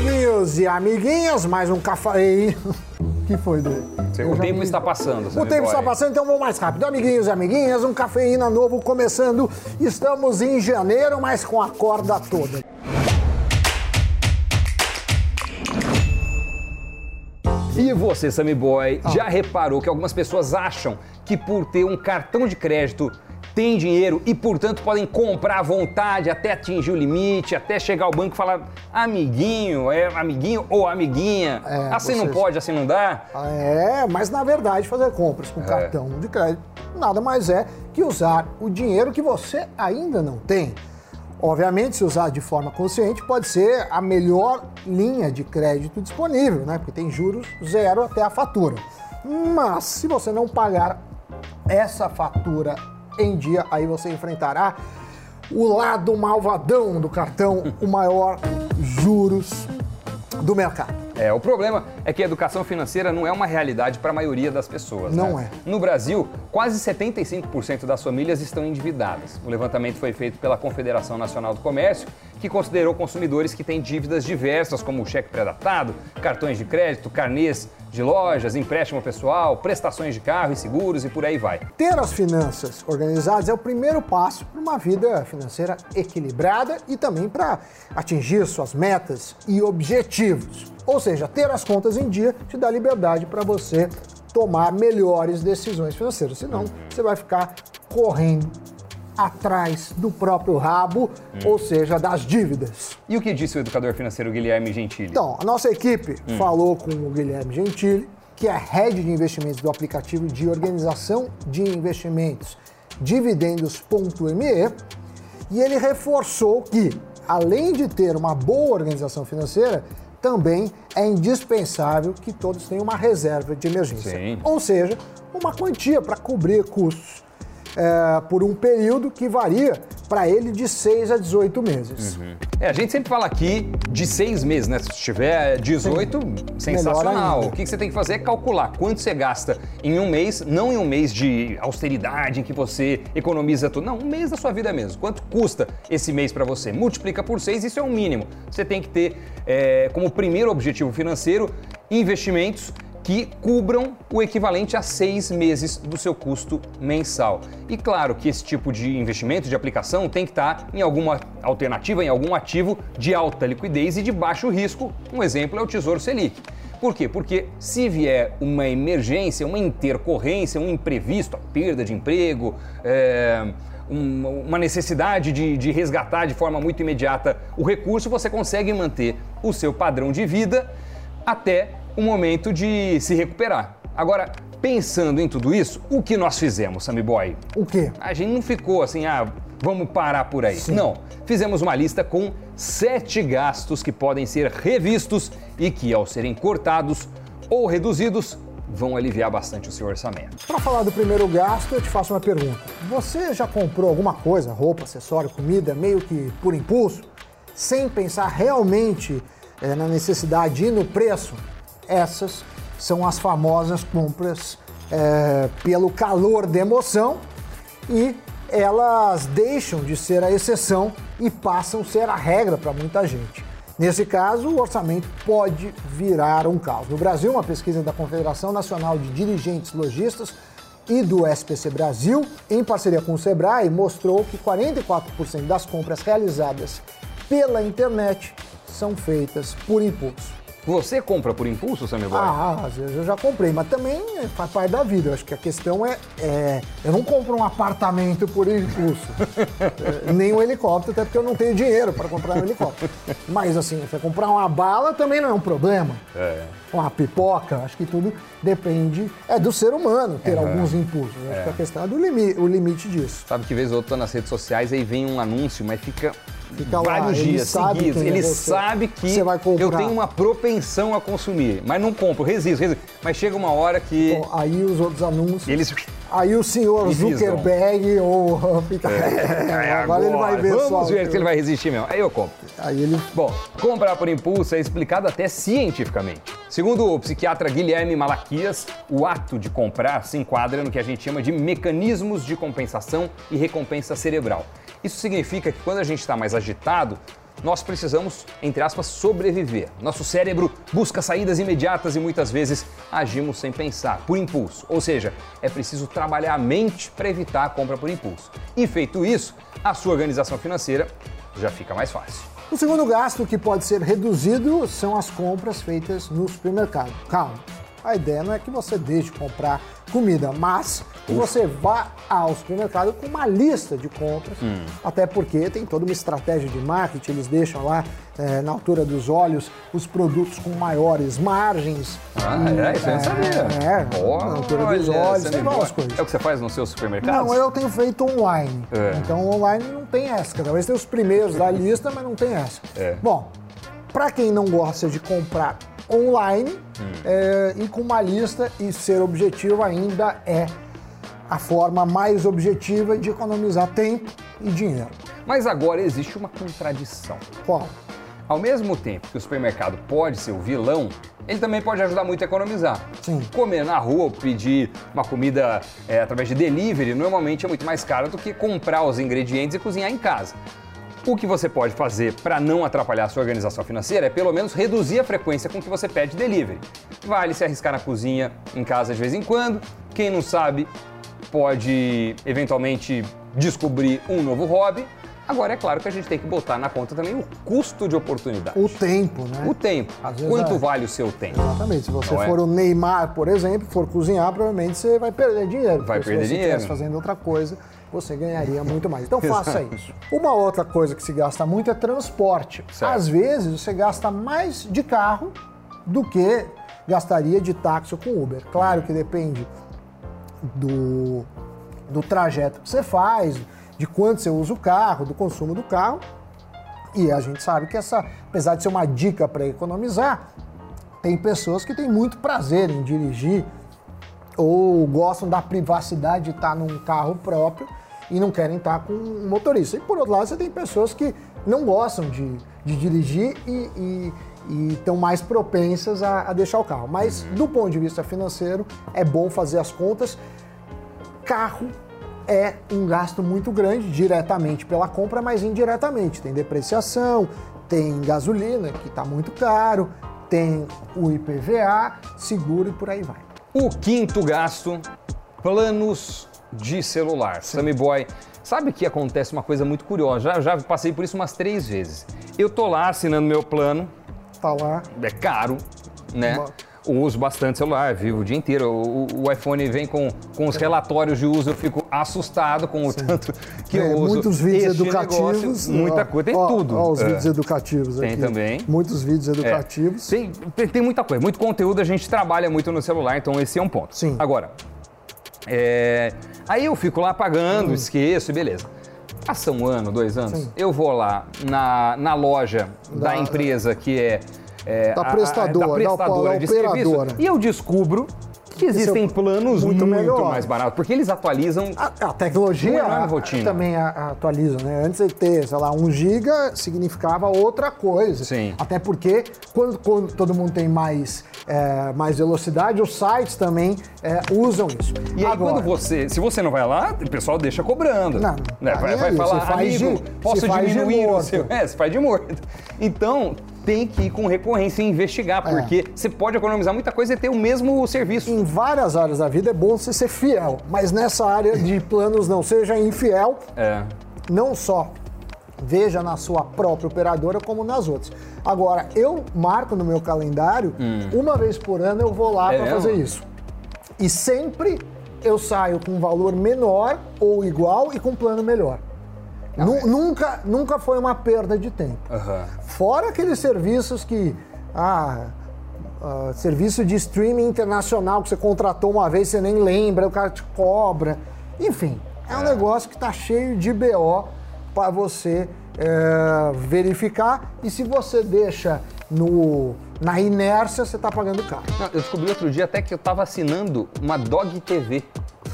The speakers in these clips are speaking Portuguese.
Amiguinhos e amiguinhas, mais um café. que foi dele? O tempo está passando. O tempo está passando, então vamos mais rápido. Amiguinhos e amiguinhas, um cafeína novo começando. Estamos em janeiro, mas com a corda toda. E você, Sammy Boy, já reparou que algumas pessoas acham que por ter um cartão de crédito têm dinheiro e, portanto, podem comprar à vontade até atingir o limite, até chegar ao banco e falar amiguinho, é amiguinho ou amiguinha. É, assim não vocês- pode, assim não dá. É, mas na verdade fazer compras com cartão de crédito nada mais é que usar o dinheiro que você ainda não tem. Obviamente, se usar de forma consciente, pode ser a melhor linha de crédito disponível, né? Porque tem juros zero até a fatura. Mas se você não pagar essa fatura em dia, aí você enfrentará o lado malvadão do cartão, o maior juros do mercado. É, o problema é que a educação financeira não é uma realidade para a maioria das pessoas. Não né? é. No Brasil, quase 75% das famílias estão endividadas. O levantamento foi feito pela Confederação Nacional do Comércio, que considerou consumidores que têm dívidas diversas, como cheque pré-datado, cartões de crédito, carnês de lojas, empréstimo pessoal, prestações de carro e seguros e por aí vai. Ter as finanças organizadas é o primeiro passo para uma vida financeira equilibrada e também para atingir suas metas e objetivos. Ou seja, ter as contas em dia te dá liberdade para você tomar melhores decisões financeiras. Senão, você vai ficar correndo atrás do próprio rabo, ou seja, das dívidas. E o que disse o educador financeiro Guilherme Gentili? Então, a nossa equipe falou com o Guilherme Gentili, que é head de investimentos do aplicativo de organização de investimentos dividendos.me, e ele reforçou que, além de ter uma boa organização financeira, também é indispensável que todos tenham uma reserva de emergência. Sim. Ou seja, uma quantia para cobrir custos é, por um período que varia para ele de 6 a 18 meses. É, a gente sempre fala aqui de seis meses, né? Se tiver 18, sensacional. ainda. O que você tem que fazer é calcular quanto você gasta em um mês, não em um mês de austeridade em que você economiza tudo. Não, um mês da sua vida mesmo. Quanto custa esse mês para você? Multiplica por seis, isso é o mínimo. Você tem que ter é, como primeiro objetivo financeiro investimentos que cubram o equivalente a seis meses do seu custo mensal. E claro que esse tipo de investimento, de aplicação, tem que estar em alguma alternativa, em algum ativo de alta liquidez e de baixo risco. Um exemplo é o Tesouro Selic. Por quê? Porque se vier uma emergência, uma intercorrência, um imprevisto, a perda de emprego, é, um- uma necessidade de, de resgatar de forma muito imediata o recurso, você consegue manter o seu padrão de vida até o momento de se recuperar. Agora, pensando em tudo isso, o que nós fizemos, Sammy Boy? O quê? A gente não ficou assim, ah, vamos parar por aí. Não. Fizemos uma lista com sete gastos que podem ser revistos e que, ao serem cortados ou reduzidos, vão aliviar bastante o seu orçamento. Para falar do primeiro gasto, eu te faço uma pergunta. Você já comprou alguma coisa, roupa, acessório, comida, meio que por impulso, sem pensar realmente eh, na necessidade e no preço? Essas são as famosas compras eh, pelo calor da emoção e elas deixam de ser a exceção e passam a ser a regra para muita gente. Nesse caso, o orçamento pode virar um caos. No Brasil, uma pesquisa da Confederação Nacional de Dirigentes Logistas e do SPC Brasil, em parceria com o Sebrae, mostrou que 44% das compras realizadas pela internet são feitas por impulso. Você compra por impulso, Sammy Boy? Ah, às vezes eu já comprei, mas também é, faz parte da vida. Eu acho que a questão é, é, eu não compro um apartamento por impulso, É, nem um helicóptero, até porque eu não tenho dinheiro para comprar um helicóptero. Mas assim, você comprar uma bala também não é um problema. É. Uma pipoca, acho que tudo depende é do ser humano ter alguns impulsos. Eu Acho que a questão é do limi, o limite disso. Sabe que vez ou outra nas redes sociais aí vem um anúncio, mas fica, Fica lá, vários ele dias sabe seguidos. é Ele você. sabe que eu tenho uma propensão a consumir, mas não compro, resisto, resisto. Mas chega uma hora que Bom, aí os outros anúncios. eles Aí o senhor. Zuckerberg ou fica. É, agora, ele vai ver Vamos só. ver se ele vai resistir mesmo. Aí eu compro. Aí ele Bom, comprar por impulso é explicado até cientificamente. Segundo o psiquiatra Guilherme Malaquias, o ato de comprar se enquadra no que a gente chama de mecanismos de compensação e recompensa cerebral. Isso significa que quando a gente está mais agitado, nós precisamos, entre aspas, sobreviver. Nosso cérebro busca saídas imediatas e muitas vezes agimos sem pensar, por impulso. Ou seja, é preciso trabalhar a mente para evitar a compra por impulso. E feito isso, a sua organização financeira já fica mais fácil. O segundo gasto que pode ser reduzido são as compras feitas no supermercado. Calma, a ideia não é que você deixe de comprar comida, mas que você vá ao supermercado com uma lista de compras, Hum. até porque tem toda uma estratégia de marketing, eles deixam lá eh, na altura dos olhos os produtos com maiores margens. Ah, E, é? Isso eu não sabia. É, na altura dos Olha, olhos, você tem várias coisas. É o que você faz no seu supermercado? Não, eu tenho feito online. É. Então online não tem essa. Talvez tenha os primeiros da lista, mas não tem essa. É. Bom, para quem não gosta de comprar online Hum. é, e com uma lista e ser objetivo ainda é a forma mais objetiva de economizar tempo e dinheiro. Mas agora existe uma contradição. Qual? Ao mesmo tempo que o supermercado pode ser o vilão, ele também pode ajudar muito a economizar. Sim. Comer na rua pedir uma comida é, através de delivery normalmente é muito mais caro do que comprar os ingredientes e cozinhar em casa. O que você pode fazer para não atrapalhar sua organização financeira é pelo menos reduzir a frequência com que você pede delivery. Vale se arriscar na cozinha em casa de vez em quando. Quem não sabe pode eventualmente descobrir um novo hobby. Agora é claro que a gente tem que botar na conta também o custo de oportunidade. O tempo, né? O tempo. Quanto é. vale o seu tempo? Exatamente. Se você Não é? for o Neymar, por exemplo, for cozinhar, provavelmente você vai perder dinheiro. Vai perder se você dinheiro. estivesse fazendo outra coisa, você ganharia muito mais. Então faça isso. Uma outra coisa que se gasta muito é transporte. Certo. Às vezes você gasta mais de carro do que gastaria de táxi ou com Uber. Claro que depende do, do trajeto que você faz, de quanto você usa o carro, do consumo do carro. E a gente sabe que essa, apesar de ser uma dica para economizar, tem pessoas que têm muito prazer em dirigir ou gostam da privacidade de estar num carro próprio e não querem estar com um motorista. E por outro lado, você tem pessoas que não gostam de, de dirigir e, e- e estão mais propensas a, a deixar o carro. Mas do ponto de vista financeiro, é bom fazer as contas. Carro é um gasto muito grande, diretamente pela compra, mas indiretamente. Tem depreciação, tem gasolina, que está muito caro, tem o IPVA, seguro e por aí vai. O quinto gasto, planos de celular. Sammy Boy, sabe que acontece uma coisa muito curiosa? Já, já passei por isso umas três vezes. Eu tô lá assinando meu plano, Tá lá. é caro, né? Ba- Eu uso bastante celular, vivo o dia inteiro. O, o- iPhone vem com, com os relatórios de uso, eu fico assustado com o tanto que É, eu uso. muitos vídeos educativos. negócio, muita ó, coisa, tem ó, tudo. Ó, os É. vídeos educativos Tem aqui. também. Muitos vídeos É. educativos. Tem, tem- tem muita coisa, muito conteúdo, a gente trabalha muito no celular, então esse é um ponto. Sim. Agora, é, aí eu fico lá Hum. pagando, esqueço e beleza. Passa um ano, dois anos, Sim. eu vou lá na, na loja da, Da- empresa que é. É, Da a- a- prestadora, da prestadora da de operadora. serviço, e eu descubro que existem Esse é planos muito muito, mais baratos, porque eles atualizam. A, a tecnologia a- rotina. também atualiza, né? Antes de ter, sei lá, 1 giga significava outra coisa. Sim. Até porque quando, quando todo mundo tem mais, é, mais velocidade, os sites também é, usam isso. E aí, Agora, quando você. Se você não vai lá, o pessoal deixa cobrando. Não, né? Vai, nem vai falar, amigo, de- posso de diminuir o morto." seu. É, se faz de morto. Então, tem que ir com recorrência e investigar, É. porque você pode economizar muita coisa e ter o mesmo serviço. Em várias áreas da vida é bom você ser fiel, mas nessa área de planos não seja infiel, É. não só veja na sua própria operadora como nas outras. Agora, eu marco no meu calendário, uma vez por ano eu vou lá Hum. É para fazer isso. E sempre eu saio com um valor menor ou igual e com um plano melhor. Nu- Nunca, nunca foi uma perda de tempo. Aham. Fora aqueles serviços que. Ah, ah, serviço de streaming internacional que você contratou uma vez, você nem lembra, o cara te cobra. Enfim, é um negócio que está cheio de BO para você eh, verificar. E se você deixa no, na inércia, você está pagando caro. Eu descobri outro dia até que eu tava assinando uma Dog TV.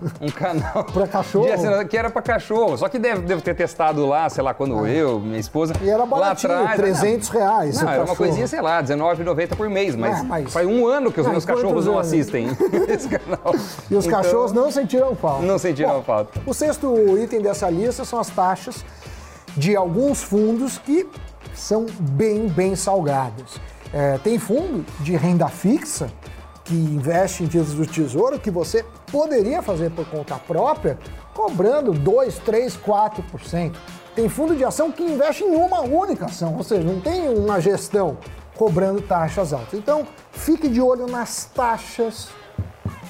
Um canal. Pra cachorro? de Que era pra cachorro. Só que deve, devo ter testado lá, sei lá, quando eu, minha esposa. E era lá baratinho, atrás, 300 reais Não, era uma cachorro. coisinha, sei lá, R$19,90 por mês. Mas, É, mas- faz um ano que os Ah, meus cachorros não anos? assistem esse canal. E os Então, cachorros não sentiram falta. Não sentiram Bom, falta. O sexto item dessa lista são as taxas de alguns fundos que são bem, bem salgados. É, tem fundo de renda fixa que investe em títulos do Tesouro que você poderia fazer por conta própria, cobrando 2, 3, 4%. Tem fundo de ação que investe em uma única ação, ou seja, não tem uma gestão cobrando taxas altas. Então, fique de olho nas taxas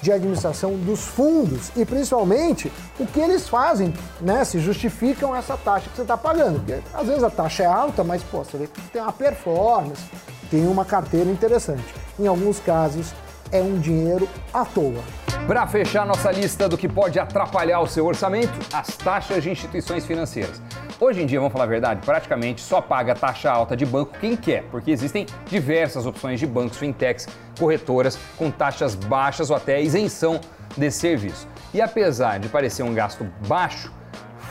de administração dos fundos e principalmente o que eles fazem, né? Se justificam essa taxa que você está pagando. Porque às vezes a taxa é alta, mas pô, você vê que tem uma performance, tem uma carteira interessante. Em alguns casos é um dinheiro à toa. Para fechar nossa lista do que pode atrapalhar o seu orçamento, as taxas de instituições financeiras. Hoje em dia, vamos falar a verdade, praticamente só paga taxa alta de banco quem quer, porque existem diversas opções de bancos, fintechs, corretoras com taxas baixas ou até isenção desse serviço. E apesar de parecer um gasto baixo,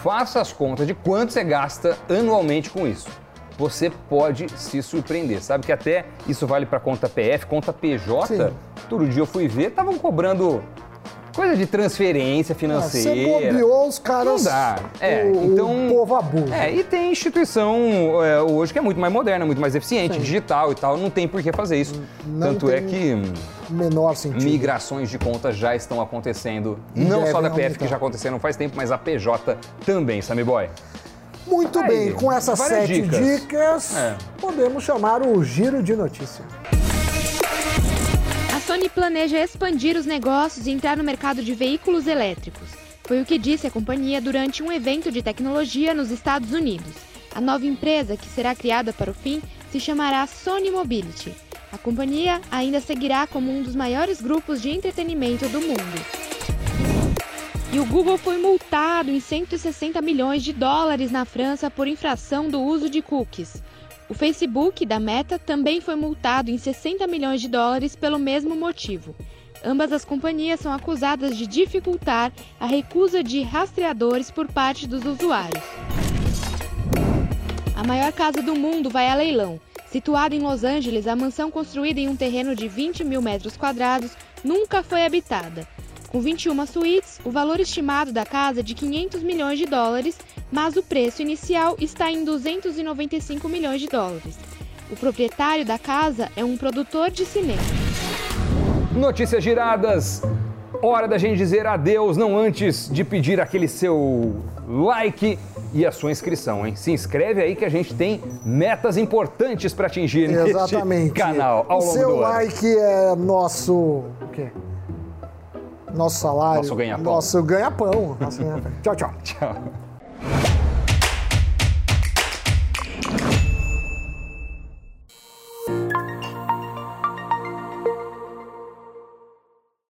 faça as contas de quanto você gasta anualmente com isso. Você pode se surpreender. Sabe que até isso vale para conta PF, conta PJ. Sim. Todo dia eu fui ver, estavam cobrando Coisa de transferência financeira. Ah, você bobeou os caras. Não dá. É, o, então. O povo abusa. É, e tem instituição é, hoje que é muito mais moderna, muito mais eficiente, Sim. digital e tal. Não tem por que fazer isso. Não Tanto é que. Menor sentido. Migrações de contas já estão acontecendo. E não só da PF, aumentar. que já aconteceram faz tempo, mas a PJ também, Sammy Boy. Muito Aí, bem, com essas sete dicas, dicas é. podemos chamar o Giro de Notícia. Sony planeja expandir os negócios e entrar no mercado de veículos elétricos. Foi o que disse a companhia durante um evento de tecnologia nos Estados Unidos. A nova empresa, que será criada para o fim, se chamará Sony Mobility. A companhia ainda seguirá como um dos maiores grupos de entretenimento do mundo. E o Google foi multado em 160 milhões de dólares na França por infração do uso de cookies. O Facebook da Meta também foi multado em 60 milhões de dólares pelo mesmo motivo. Ambas as companhias são acusadas de dificultar a recusa de rastreadores por parte dos usuários. A maior casa do mundo vai a leilão. Situada em Los Angeles, a mansão construída em um terreno de 20 mil metros quadrados nunca foi habitada. Com 21 suítes, o valor estimado da casa é de 500 milhões de dólares, mas o preço inicial está em 295 milhões de dólares. O proprietário da casa é um produtor de cinema. Notícias giradas. Hora da gente dizer adeus, não antes de pedir aquele seu like e a sua inscrição, hein? Se inscreve aí que a gente tem metas importantes para atingir Exatamente. neste canal ao o longo seu like é nosso o quê? Nosso salário. Nosso ganha-pão. Nosso ganha-pão. Nosso ganha tchau, tchau. Tchau.